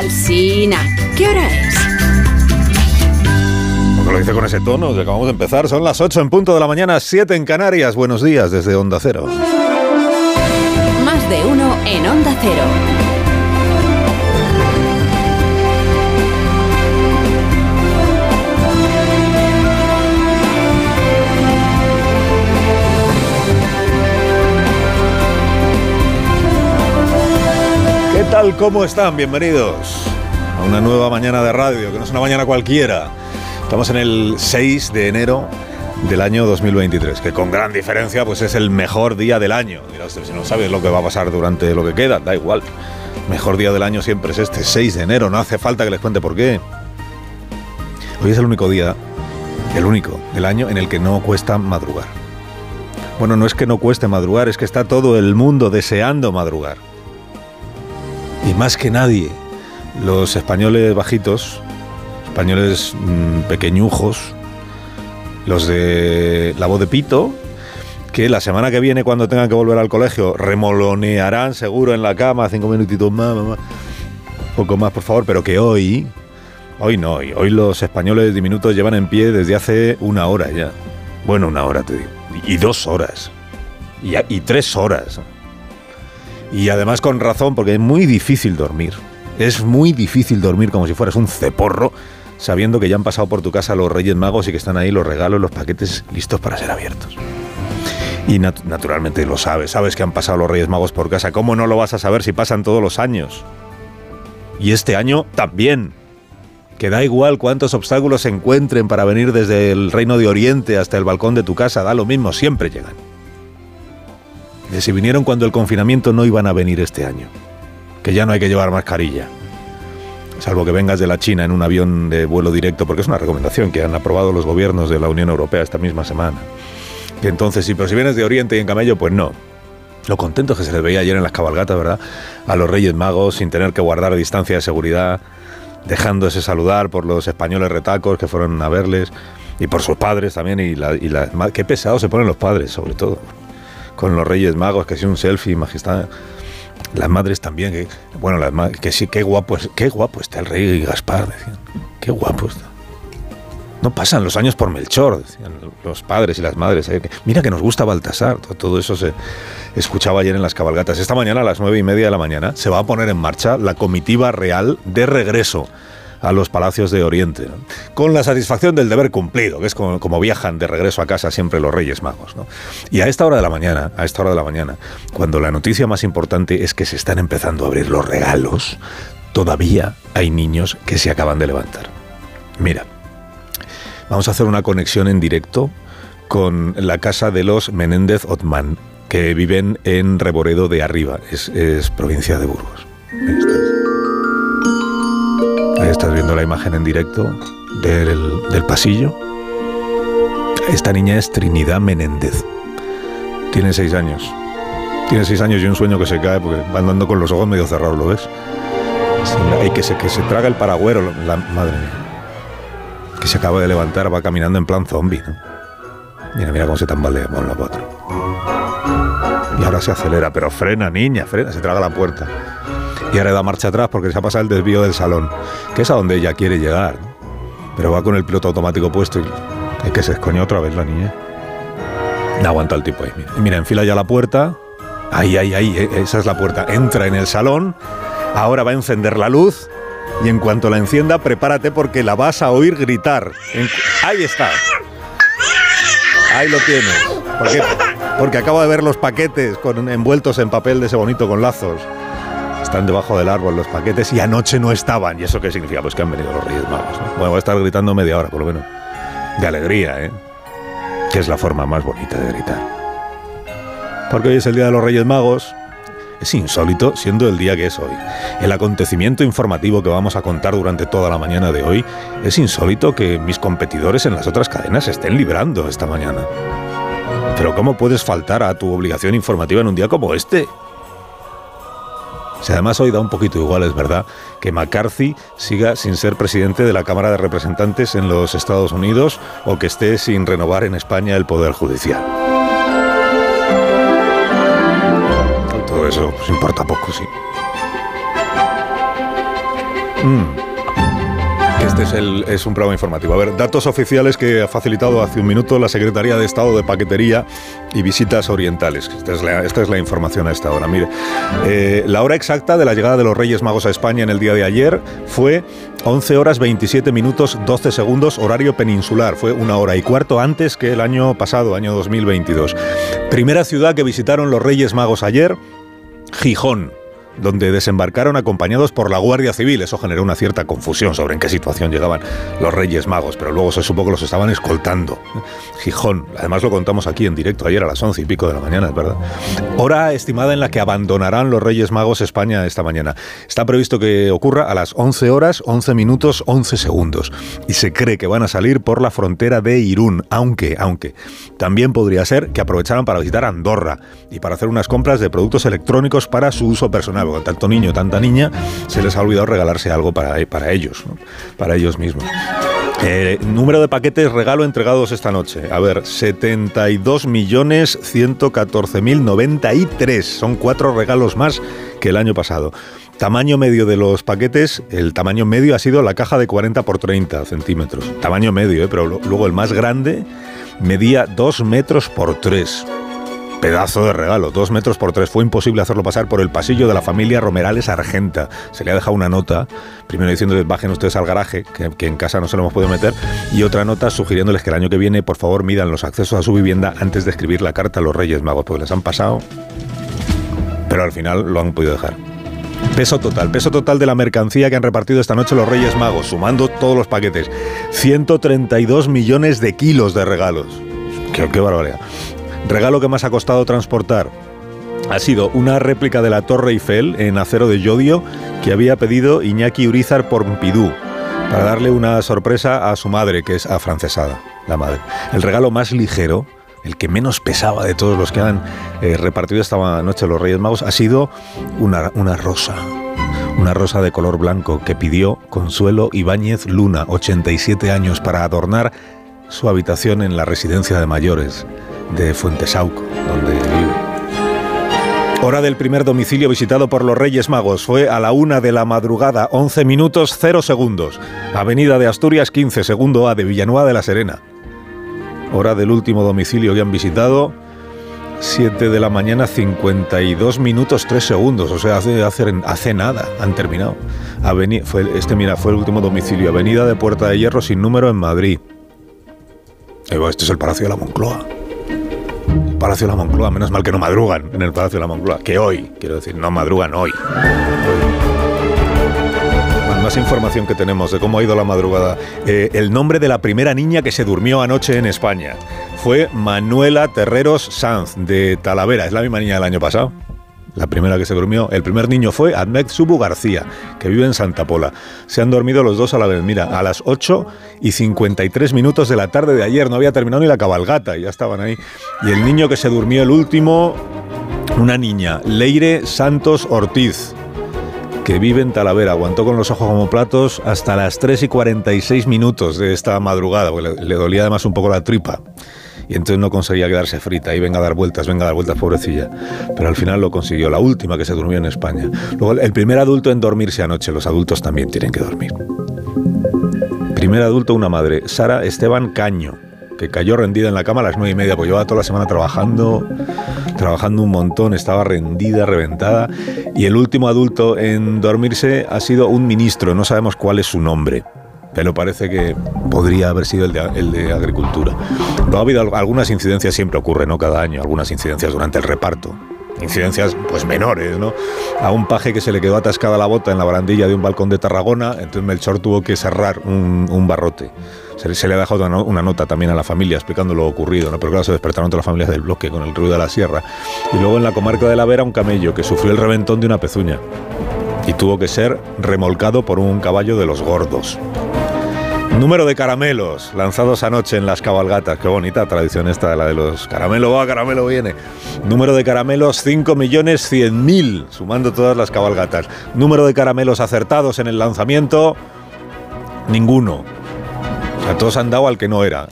Alsina, ¿qué hora es? Porque lo dice con ese tono, acabamos de empezar. Son las 8 en punto de la mañana, 7 en Canarias. Buenos días desde Onda Cero. Más de uno en Onda Cero. Tal? ¿Cómo están? Bienvenidos a una nueva mañana de radio, que no es una mañana cualquiera. Estamos en el 6 de enero del año 2023, que con gran diferencia pues es el mejor día del año. Mira usted, si no sabes lo que va a pasar durante lo que queda, da igual. Mejor día del año siempre es este, 6 de enero, no hace falta que les cuente por qué. Hoy es el único día, el único del año en el que no cuesta madrugar. Bueno, no es que no cueste madrugar, es que está todo el mundo deseando madrugar. Y más que nadie, los españoles bajitos, españoles mmm, pequeñujos, los de la voz de Pito, que la semana que viene cuando tengan que volver al colegio remolonearán seguro en la cama cinco minutitos más, más, poco más por favor, pero que hoy, hoy no, hoy, hoy los españoles diminutos llevan en pie desde hace una hora ya. Bueno, una hora te digo, y dos horas, y, y tres horas. Y además con razón, porque es muy difícil dormir. Es muy difícil dormir como si fueras un ceporro, sabiendo que ya han pasado por tu casa los Reyes Magos y que están ahí los regalos, los paquetes listos para ser abiertos. Y nat naturalmente lo sabes, sabes que han pasado los Reyes Magos por casa. ¿Cómo no lo vas a saber si pasan todos los años? Y este año también. Que da igual cuántos obstáculos se encuentren para venir desde el Reino de Oriente hasta el balcón de tu casa, da lo mismo, siempre llegan. De si vinieron cuando el confinamiento no iban a venir este año. Que ya no hay que llevar mascarilla. Salvo que vengas de la China en un avión de vuelo directo, porque es una recomendación que han aprobado los gobiernos de la Unión Europea esta misma semana. Entonces, pero si vienes de Oriente y en camello, pues no. Lo contentos que se les veía ayer en las cabalgatas, ¿verdad? A los Reyes Magos, sin tener que guardar distancia de seguridad, dejándose saludar por los españoles retacos que fueron a verles, y por sus padres también, y la, qué pesados se ponen los padres, sobre todo con los Reyes Magos, que si un selfie, majestad. Las madres también, que, bueno, las ma que sí, qué guapo, qué guapo está el rey Gaspar, decían. Qué guapo está. No pasan los años por Melchor, decían los padres y las madres. ¿eh? Mira que nos gusta Baltasar. Todo eso se escuchaba ayer en las cabalgatas. Esta mañana, a las nueve y media de la mañana, se va a poner en marcha la comitiva real de regreso a los palacios de Oriente, con la satisfacción del deber cumplido, que es como, viajan de regreso a casa siempre los Reyes Magos. Y a esta hora de la mañana, a esta hora de la mañana, cuando la noticia más importante es que se están empezando a abrir los regalos, todavía hay niños que se acaban de levantar. Mira, vamos a hacer una conexión en directo con la casa de los Menéndez Otman, que viven en Reboredo de Arriba, es, es provincia de Burgos. Estás viendo la imagen en directo del, del, pasillo. Esta niña es Trinidad Menéndez. Tiene seis años. Tiene seis años y un sueño que se cae porque va andando con los ojos medio cerrados, ¿lo ves? Y que se, que se traga el paragüero, la madre mía. Que se acaba de levantar, va caminando en plan zombie. Mira, mira cómo se tambalea con la. Y ahora se acelera, pero frena, niña, frena, se traga la puerta y ahora da marcha atrás porque se ha pasado el desvío del salón, que es a donde ella quiere llegar. Pero va con el piloto automático puesto y es que se escoñó otra vez la niña. No aguanta el tipo ahí. Mira, mira, enfila ya la puerta. Ahí, ahí, ahí, esa es la puerta. Entra en el salón. Ahora va a encender la luz. Y en cuanto la encienda, prepárate porque la vas a oír gritar. Ahí está. Ahí lo tienes. Porque acabo de ver los paquetes con, envueltos en papel de ese bonito con lazos están debajo del árbol los paquetes y anoche no estaban. ¿Y eso qué significa? Pues que han venido los Reyes Magos. ¿no? Bueno, voy a estar gritando media hora, por lo menos. De alegría, ¿eh? Que es la forma más bonita de gritar. Porque hoy es el Día de los Reyes Magos. Es insólito, siendo el día que es hoy. El acontecimiento informativo que vamos a contar durante toda la mañana de hoy, es insólito que mis competidores en las otras cadenas estén librando esta mañana. Pero ¿cómo puedes faltar a tu obligación informativa en un día como este? Si además hoy da un poquito igual, es verdad, que McCarthy siga sin ser presidente de la Cámara de Representantes en los Estados Unidos o que esté sin renovar en España el Poder Judicial. Todo eso pues, importa poco, sí. Mm. Este es, el, es, un programa informativo. A ver, datos oficiales que ha facilitado hace un minuto la Secretaría de Estado de Paquetería y Visitas Orientales. Esta es la, esta es la información a esta hora. Mire, eh, la hora exacta de la llegada de los Reyes Magos a España en el día de ayer fue 11 horas 27 minutos 12 segundos, horario peninsular. Fue una hora y cuarto antes que el año pasado, año 2022. Primera ciudad que visitaron los Reyes Magos ayer, Gijón donde desembarcaron acompañados por la Guardia Civil. Eso generó una cierta confusión sobre en qué situación llegaban los Reyes Magos, pero luego se supo que los estaban escoltando. Gijón, además lo contamos aquí en directo ayer a las once y pico de la mañana, es verdad. Hora estimada en la que abandonarán los Reyes Magos España esta mañana. Está previsto que ocurra a las 11 horas, 11 minutos, 11 segundos. Y se cree que van a salir por la frontera de Irún, aunque, aunque, también podría ser que aprovecharan para visitar Andorra y para hacer unas compras de productos electrónicos para su uso personal tanto niño, tanta niña, se les ha olvidado regalarse algo para, para ellos, para ellos mismos. Eh, número de paquetes regalo entregados esta noche. A ver, 72.114.093. Son cuatro regalos más que el año pasado. Tamaño medio de los paquetes, el tamaño medio ha sido la caja de 40 por 30 centímetros. Tamaño medio, ¿eh? pero luego el más grande medía 2 metros por 3. Pedazo de regalo, dos metros por tres. Fue imposible hacerlo pasar por el pasillo de la familia Romerales Argenta. Se le ha dejado una nota, primero diciéndoles bajen ustedes al garaje, que, en casa no se lo hemos podido meter, y otra nota sugiriéndoles que el año que viene, por favor, midan los accesos a su vivienda antes de escribir la carta a los Reyes Magos, porque les han pasado, pero al final lo han podido dejar. Peso total, peso total de la mercancía que han repartido esta noche los Reyes Magos, sumando todos los paquetes. 132 millones de kilos de regalos. Qué, qué barbaridad. Regalo que más ha costado transportar ha sido una réplica de la Torre Eiffel en acero de yodio que había pedido Iñaki Urizar por Pompidou para darle una sorpresa a su madre, que es afrancesada, la madre. El regalo más ligero, el que menos pesaba de todos los que han eh, repartido esta noche los Reyes Magos, ha sido una, una rosa. Una rosa de color blanco que pidió Consuelo Ibáñez Luna, 87 años, para adornar su habitación en la residencia de mayores de Fuentesauco, donde vive. Hora del primer domicilio visitado por los Reyes Magos fue a la una de la madrugada, 11 minutos 0 segundos. Avenida de Asturias 15, segundo A de Villanueva de la Serena. Hora del último domicilio que han visitado, 7 de la mañana, 52 minutos 3 segundos. O sea, hace, nada, han terminado. este, mira, fue el último domicilio. Avenida de Puerta de Hierro sin número en Madrid. Este es el Palacio de la Moncloa. Palacio de la Moncloa. Menos mal que no madrugan en el Palacio de la Moncloa. Que hoy, quiero decir, no madrugan hoy. Más información que tenemos de cómo ha ido la madrugada. Eh, el nombre de la primera niña que se durmió anoche en España fue Manuela Terreros Sanz, de Talavera. Es la misma niña del año pasado la primera que se durmió. El primer niño fue Ahmed Subu García, que vive en Santa Pola. Se han dormido los dos a la vez. Mira, a las 8 y 53 minutos de la tarde de ayer. No había terminado ni la cabalgata y ya estaban ahí. Y el niño que se durmió, el último, una niña, Leire Santos Ortiz que vive en Talavera, aguantó con los ojos como platos hasta las 3 y 46 minutos de esta madrugada, porque le dolía además un poco la tripa y entonces no conseguía quedarse frita y venga a dar vueltas, venga a dar vueltas, pobrecilla. Pero al final lo consiguió, la última que se durmió en España. Luego, el primer adulto en dormirse anoche, los adultos también tienen que dormir. Primer adulto, una madre, Sara Esteban Caño, que cayó rendida en la cama a las nueve y media, pues llevaba toda la semana trabajando, trabajando un montón, estaba rendida, reventada. Y el último adulto en dormirse ha sido un ministro, no sabemos cuál es su nombre pero parece que podría haber sido el de, el de agricultura. No ha habido algunas incidencias, siempre ocurre, ¿no? Cada año, algunas incidencias durante el reparto. Incidencias pues menores, ¿no? A un paje que se le quedó atascada la bota en la barandilla de un balcón de Tarragona, entonces Melchor tuvo que cerrar un, barrote. Se, le ha dejado una, nota también a la familia explicando lo ocurrido, ¿no? pero claro, se despertaron todas las familias del bloque con el ruido de la sierra. Y luego en la comarca de la Vera, un camello que sufrió el reventón de una pezuña y tuvo que ser remolcado por un caballo de los gordos. Número de caramelos lanzados anoche en las cabalgatas. Qué bonita tradición esta de la de los caramelos. Va, caramelo viene. Número de caramelos 5.100.000, sumando todas las cabalgatas. Número de caramelos acertados en el lanzamiento, ninguno. O todos han dado al que no era.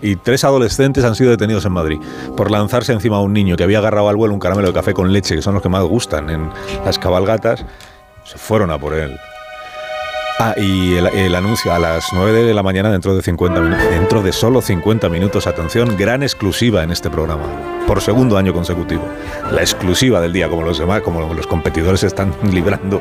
y tres adolescentes han sido detenidos en Madrid por lanzarse encima a un niño que había agarrado al vuelo un caramelo de café con leche, que son los que más gustan en las cabalgatas. Se fueron a por él. Ah, y el, anuncio a las 9 de la mañana dentro de 50 minutos, dentro de solo 50 minutos, atención, gran exclusiva en este programa, por segundo año consecutivo. La exclusiva del día, como los demás, como los competidores están librando,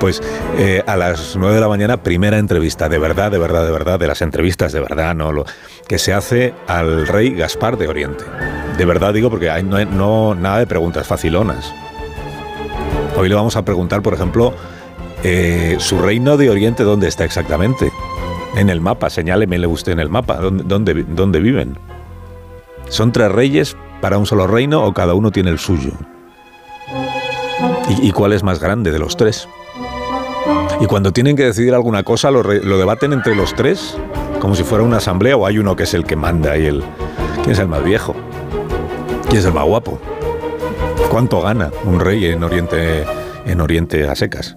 pues eh, a las 9 de la mañana, primera entrevista, de verdad, de verdad, de verdad, de las entrevistas de verdad, no lo que se hace al rey Gaspar de Oriente. De verdad digo porque hay, no, no nada de preguntas facilonas. Hoy le vamos a preguntar, por ejemplo, eh, ¿Su reino de Oriente dónde está exactamente? En el mapa, señáleme usted en el mapa, ¿dónde, dónde, viven? ¿Son tres reyes para un solo reino o cada uno tiene el suyo? ¿Y, cuál es más grande de los tres? Y cuando tienen que decidir alguna cosa, ¿lo, debaten entre los tres? Como si fuera una asamblea o hay uno que es el que manda y el... ¿Quién es el más viejo? ¿Quién es el más guapo? ¿Cuánto gana un rey en Oriente, en Oriente a secas?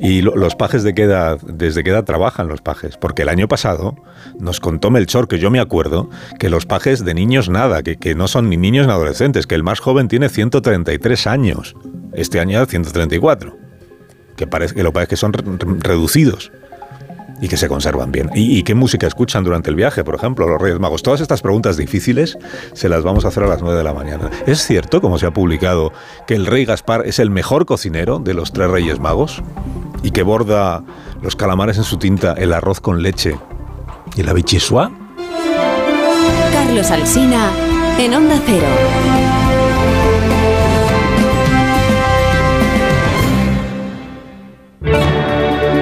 Y los pajes de qué edad, desde qué edad trabajan los pajes, porque el año pasado nos contó Melchor, que yo me acuerdo, que los pajes de niños nada, que, que no son ni niños ni adolescentes, que el más joven tiene 133 años, este año 134, que parece que lo parece que son reducidos y que se conservan bien. ¿Y, qué música escuchan durante el viaje, por ejemplo, los Reyes Magos? Todas estas preguntas difíciles se las vamos a hacer a las 9 de la mañana. ¿Es cierto, como se ha publicado, que el rey Gaspar es el mejor cocinero de los tres Reyes Magos? ¿Y que borda los calamares en su tinta, el arroz con leche y la bichisua? Carlos Alsina, en Onda Cero.